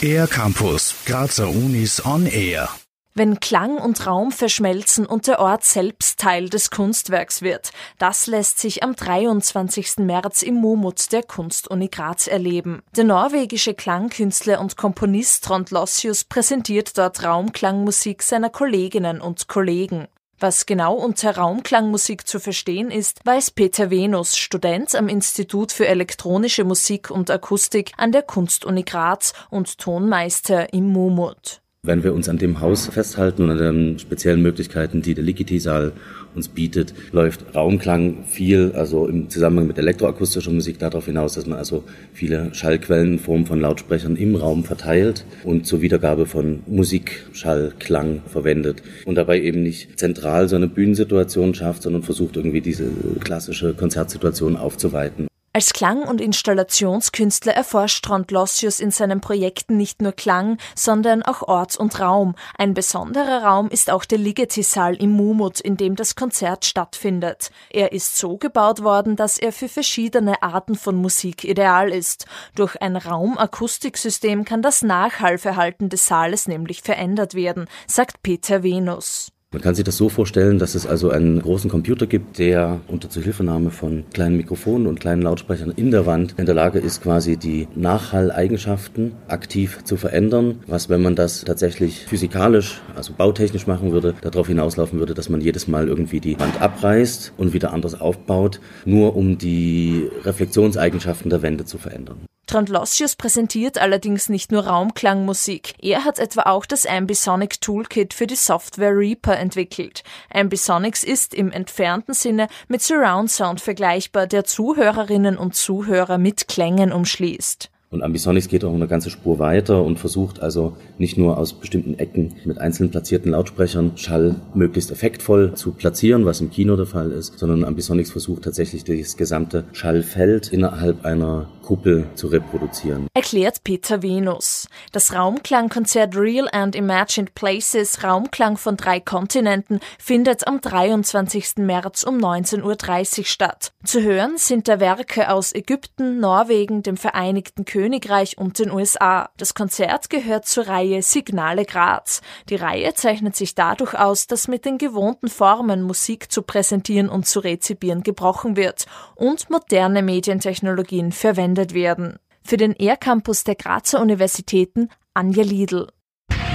Air Campus, Grazer Unis on Air. Wenn Klang und Raum verschmelzen und der Ort selbst Teil des Kunstwerks wird, das lässt sich am 23. März im Momut der Kunstuni Graz erleben. Der norwegische Klangkünstler und Komponist Trond Lossius präsentiert dort Raumklangmusik seiner Kolleginnen und Kollegen. Was genau unter Raumklangmusik zu verstehen ist, weiß Peter Venus, Student am Institut für elektronische Musik und Akustik an der Kunstuni Graz und Tonmeister im Mumut. Wenn wir uns an dem Haus festhalten und an den speziellen Möglichkeiten, die der Ligeti-Saal uns bietet, läuft Raumklang viel, also im Zusammenhang mit elektroakustischer Musik darauf hinaus, dass man also viele Schallquellen in Form von Lautsprechern im Raum verteilt und zur Wiedergabe von Musik, Schall, Klang verwendet und dabei eben nicht zentral so eine Bühnensituation schafft, sondern versucht irgendwie diese klassische Konzertsituation aufzuweiten. Als Klang- und Installationskünstler erforscht Trond Lossius in seinen Projekten nicht nur Klang, sondern auch Ort und Raum. Ein besonderer Raum ist auch der Ligeti-Saal im Mumut, in dem das Konzert stattfindet. Er ist so gebaut worden, dass er für verschiedene Arten von Musik ideal ist. Durch ein Raumakustiksystem kann das Nachhallverhalten des Saales nämlich verändert werden, sagt Peter Venus. Man kann sich das so vorstellen, dass es also einen großen Computer gibt, der unter Zuhilfenahme von kleinen Mikrofonen und kleinen Lautsprechern in der Wand in der Lage ist, quasi die Nachhalleigenschaften aktiv zu verändern. Was, wenn man das tatsächlich physikalisch, also bautechnisch machen würde, darauf hinauslaufen würde, dass man jedes Mal irgendwie die Wand abreißt und wieder anders aufbaut, nur um die Reflexionseigenschaften der Wände zu verändern. Trandlossius präsentiert allerdings nicht nur Raumklangmusik. Er hat etwa auch das Ambisonic Toolkit für die Software Reaper entwickelt. Ambisonics ist im entfernten Sinne mit Surround Sound vergleichbar, der Zuhörerinnen und Zuhörer mit Klängen umschließt. Und Ambisonics geht auch eine ganze Spur weiter und versucht also nicht nur aus bestimmten Ecken mit einzeln platzierten Lautsprechern Schall möglichst effektvoll zu platzieren, was im Kino der Fall ist, sondern Ambisonics versucht tatsächlich das gesamte Schallfeld innerhalb einer Kuppel zu reproduzieren. Erklärt Peter Venus. Das Raumklangkonzert Real and Imagined Places Raumklang von drei Kontinenten findet am 23. März um 19.30 Uhr statt. Zu hören sind da Werke aus Ägypten, Norwegen, dem Vereinigten Königreich, und den USA. Das Konzert gehört zur Reihe Signale Graz. Die Reihe zeichnet sich dadurch aus, dass mit den gewohnten Formen Musik zu präsentieren und zu rezipieren gebrochen wird und moderne Medientechnologien verwendet werden. Für den ER-Campus der Grazer Universitäten Anja Liedl.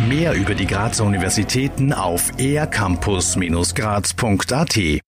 Mehr über die Grazer Universitäten auf ercampus-graz.at